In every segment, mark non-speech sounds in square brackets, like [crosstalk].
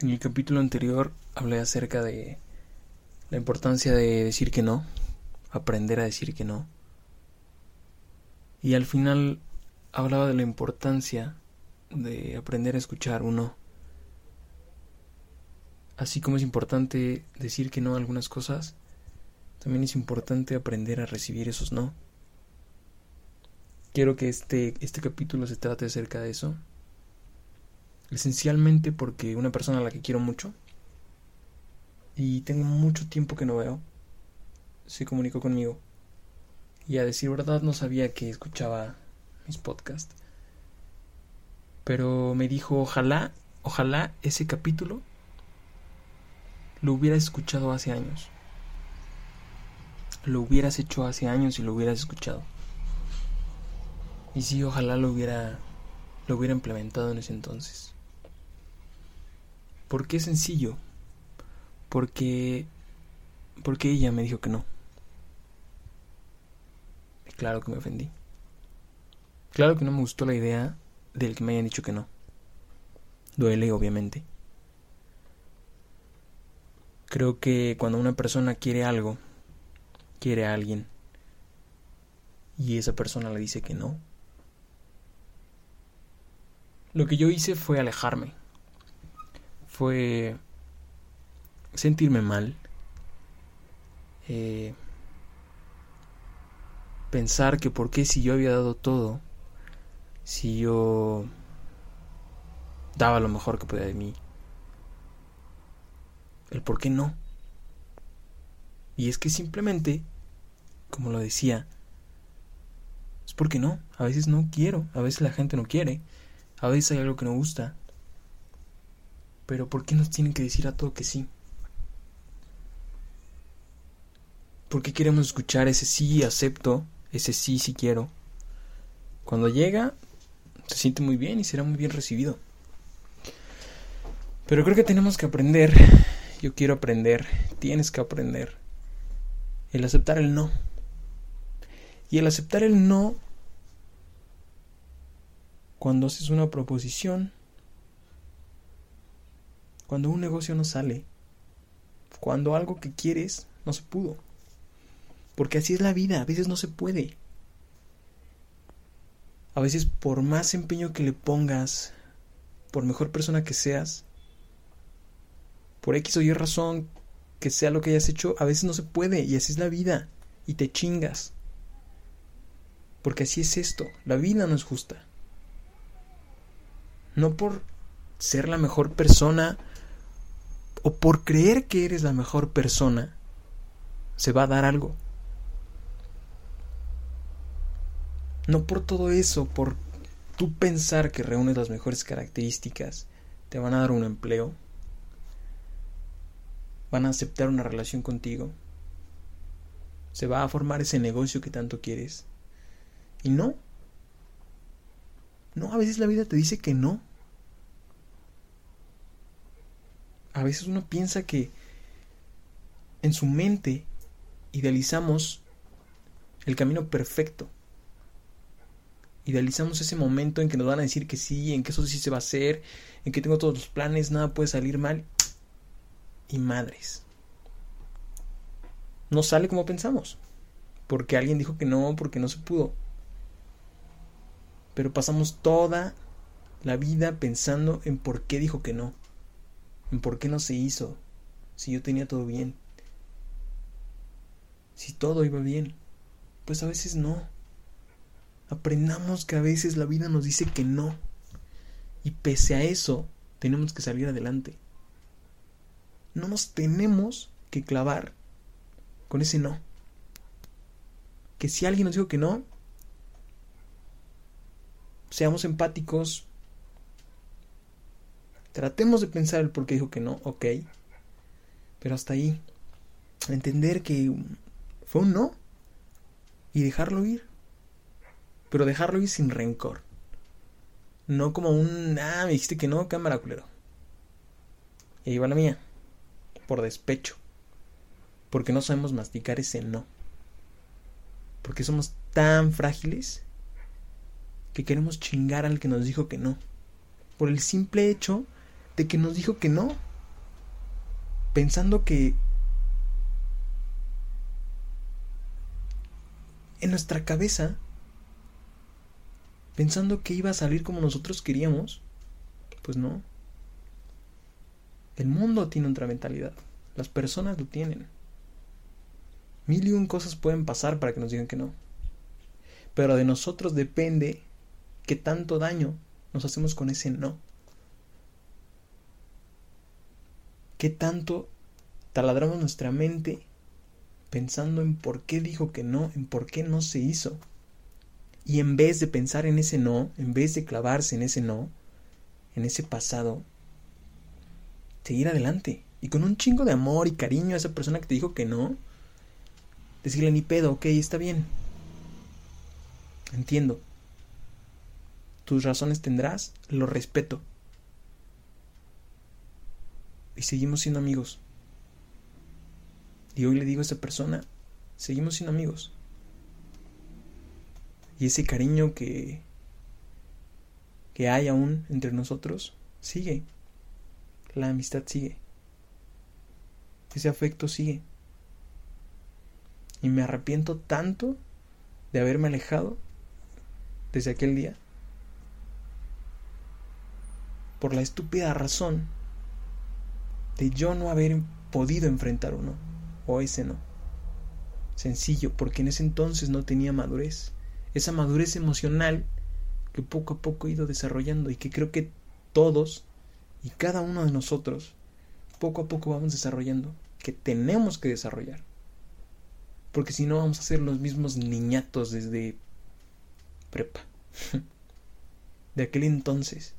En el capítulo anterior hablé acerca de la importancia de decir que no, aprender a decir que no. Y al final hablaba de la importancia de aprender a escuchar un no. Así como es importante decir que no a algunas cosas, también es importante aprender a recibir esos no. Quiero que este, este capítulo se trate acerca de eso, Esencialmente porque una persona a la que quiero mucho y tengo mucho tiempo que no veo, se comunicó conmigo. Y a decir verdad no sabía que escuchaba mis podcasts. Pero me dijo, ojalá, ojalá ese capítulo lo hubieras escuchado hace años. Lo hubieras hecho hace años y lo hubieras escuchado. Y sí, ojalá lo hubiera lo hubiera implementado en ese entonces. ¿Por qué sencillo? Porque porque ella me dijo que no. Claro que me ofendí. Claro que no me gustó la idea del que me hayan dicho que no. Duele, obviamente. Creo que cuando una persona quiere algo, quiere a alguien, y esa persona le dice que no, lo que yo hice fue alejarme fue sentirme mal, eh, pensar que por qué si yo había dado todo, si yo daba lo mejor que podía de mí, el por qué no. Y es que simplemente, como lo decía, es porque no, a veces no quiero, a veces la gente no quiere, a veces hay algo que no gusta, pero ¿por qué nos tienen que decir a todo que sí? ¿Por qué queremos escuchar ese sí acepto, ese sí sí quiero? Cuando llega, se siente muy bien y será muy bien recibido. Pero creo que tenemos que aprender, yo quiero aprender, tienes que aprender, el aceptar el no. Y el aceptar el no, cuando haces una proposición, cuando un negocio no sale, cuando algo que quieres no se pudo. Porque así es la vida, a veces no se puede. A veces por más empeño que le pongas, por mejor persona que seas, por X o Y razón que sea lo que hayas hecho, a veces no se puede y así es la vida y te chingas. Porque así es esto, la vida no es justa. No por ser la mejor persona o por creer que eres la mejor persona, se va a dar algo. No por todo eso, por tú pensar que reúnes las mejores características, te van a dar un empleo, van a aceptar una relación contigo, se va a formar ese negocio que tanto quieres. Y no. No, a veces la vida te dice que no. A veces uno piensa que en su mente idealizamos el camino perfecto. Idealizamos ese momento en que nos van a decir que sí, en que eso sí se va a hacer, en que tengo todos los planes, nada puede salir mal. Y madres. No sale como pensamos. Porque alguien dijo que no, porque no se pudo. Pero pasamos toda la vida pensando en por qué dijo que no por qué no se hizo, si yo tenía todo bien. Si todo iba bien, pues a veces no. Aprendamos que a veces la vida nos dice que no. Y pese a eso, tenemos que salir adelante. No nos tenemos que clavar con ese no. Que si alguien nos dijo que no, seamos empáticos, Tratemos de pensar el por qué dijo que no, ok. Pero hasta ahí. Entender que fue un no. Y dejarlo ir. Pero dejarlo ir sin rencor. No como un, ah, me dijiste que no, cámara culero. Y ahí va la mía. Por despecho. Porque no sabemos masticar ese no. Porque somos tan frágiles que queremos chingar al que nos dijo que no. Por el simple hecho de que nos dijo que no. pensando que en nuestra cabeza, pensando que iba a salir como nosotros queríamos, pues no. El mundo tiene otra mentalidad, las personas lo tienen. Mil y un cosas pueden pasar para que nos digan que no. Pero de nosotros depende qué tanto daño nos hacemos con ese no. ¿Qué tanto taladramos nuestra mente pensando en por qué dijo que no, en por qué no se hizo? Y en vez de pensar en ese no, en vez de clavarse en ese no, en ese pasado, seguir adelante. Y con un chingo de amor y cariño a esa persona que te dijo que no, decirle ni pedo, ok, está bien. Entiendo. Tus razones tendrás, lo respeto. Y seguimos siendo amigos. Y hoy le digo a esa persona, seguimos siendo amigos. Y ese cariño que que hay aún entre nosotros sigue. La amistad sigue. Ese afecto sigue. Y me arrepiento tanto de haberme alejado desde aquel día por la estúpida razón de yo no haber podido enfrentar uno o ese no. Sencillo, porque en ese entonces no tenía madurez. Esa madurez emocional que poco a poco he ido desarrollando y que creo que todos y cada uno de nosotros poco a poco vamos desarrollando, que tenemos que desarrollar. Porque si no vamos a ser los mismos niñatos desde prepa. [laughs] de aquel entonces.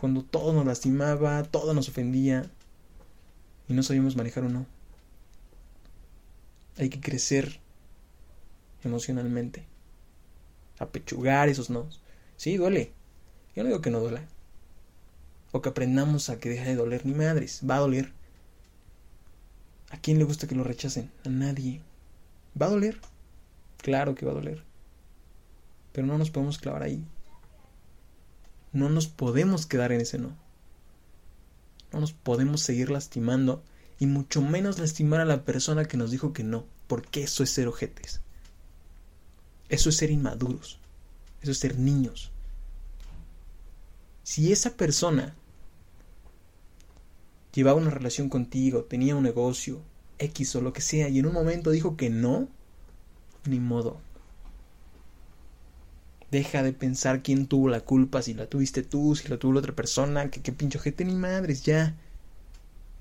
Cuando todo nos lastimaba, todo nos ofendía y no sabíamos manejar o no. Hay que crecer emocionalmente. Apechugar esos no. Sí, duele. Yo no digo que no duela. O que aprendamos a que deje de doler ni madres. Va a doler. ¿A quién le gusta que lo rechacen? A nadie. ¿Va a doler? Claro que va a doler. Pero no nos podemos clavar ahí. No nos podemos quedar en ese no. No nos podemos seguir lastimando y mucho menos lastimar a la persona que nos dijo que no, porque eso es ser ojetes. Eso es ser inmaduros. Eso es ser niños. Si esa persona llevaba una relación contigo, tenía un negocio, X o lo que sea, y en un momento dijo que no, ni modo. Deja de pensar quién tuvo la culpa, si la tuviste tú, si la tuvo la otra persona, que qué pincho gente ni madres, ya.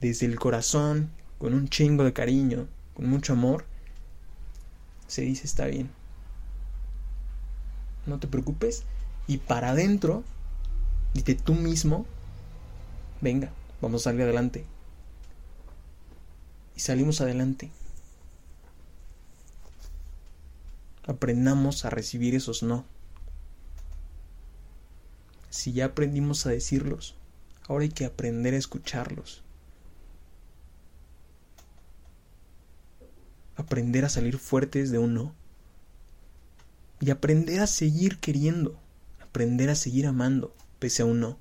Desde el corazón, con un chingo de cariño, con mucho amor, se dice está bien. No te preocupes. Y para adentro, dite tú mismo, venga, vamos a salir adelante. Y salimos adelante. Aprendamos a recibir esos no. Si ya aprendimos a decirlos, ahora hay que aprender a escucharlos. Aprender a salir fuertes de un no. Y aprender a seguir queriendo. Aprender a seguir amando, pese a un no.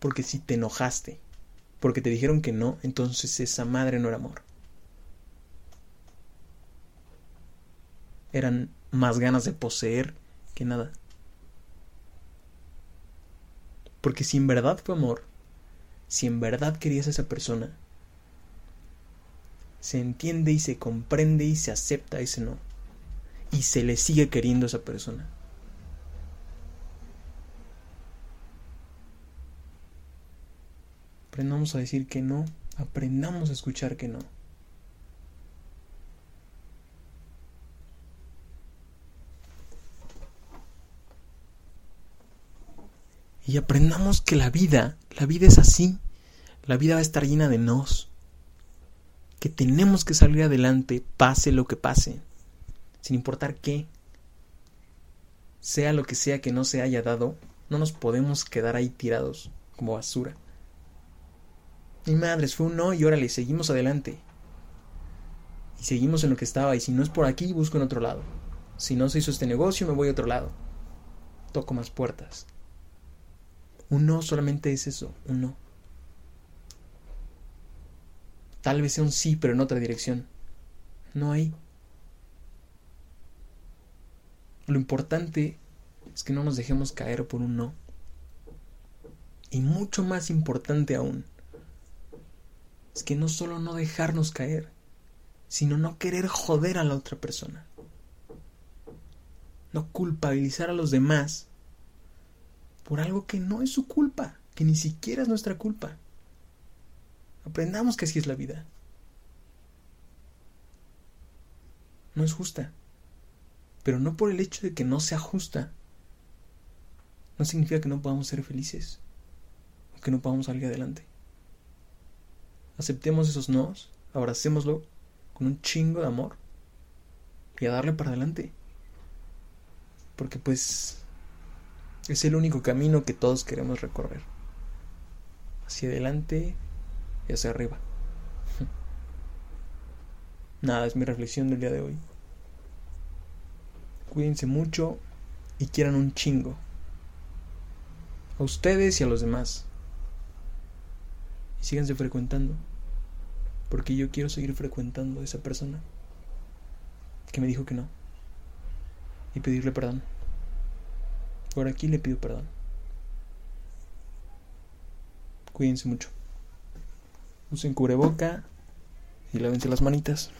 Porque si te enojaste, porque te dijeron que no, entonces esa madre no era amor. Eran más ganas de poseer que nada. Porque si en verdad fue amor, si en verdad querías a esa persona, se entiende y se comprende y se acepta ese no. Y se le sigue queriendo a esa persona. Aprendamos a decir que no, aprendamos a escuchar que no. Y aprendamos que la vida, la vida es así. La vida va a estar llena de nos. Que tenemos que salir adelante, pase lo que pase. Sin importar qué. Sea lo que sea que no se haya dado, no nos podemos quedar ahí tirados como basura. Mi madres, fue un no y órale, seguimos adelante. Y seguimos en lo que estaba. Y si no es por aquí, busco en otro lado. Si no se hizo este negocio, me voy a otro lado. Toco más puertas Un no solamente es eso, un no. Tal vez sea un sí, pero en otra dirección. No hay. Lo importante es que no nos dejemos caer por un no. Y mucho más importante aún, es que no solo no dejarnos caer, sino no querer joder a la otra persona. No culpabilizar a los demás por algo que no es su culpa, que ni siquiera es nuestra culpa. Aprendamos que así es la vida. No es justa. Pero no por el hecho de que no sea justa, no significa que no podamos ser felices o que no podamos salir adelante. Aceptemos esos nos, abracémoslo con un chingo de amor y a darle para adelante. Porque pues es el único camino que todos queremos recorrer. Hacia adelante y hacia arriba. [laughs] Nada, es mi reflexión del día de hoy. Cuídense mucho y quieran un chingo. A ustedes y a los demás. Y síganse frecuentando. Porque yo quiero seguir frecuentando a esa persona que me dijo que no. Y pedirle perdón. Por aquí le pido perdón. Cuídense mucho. Usen cubreboca y lávense las manitas.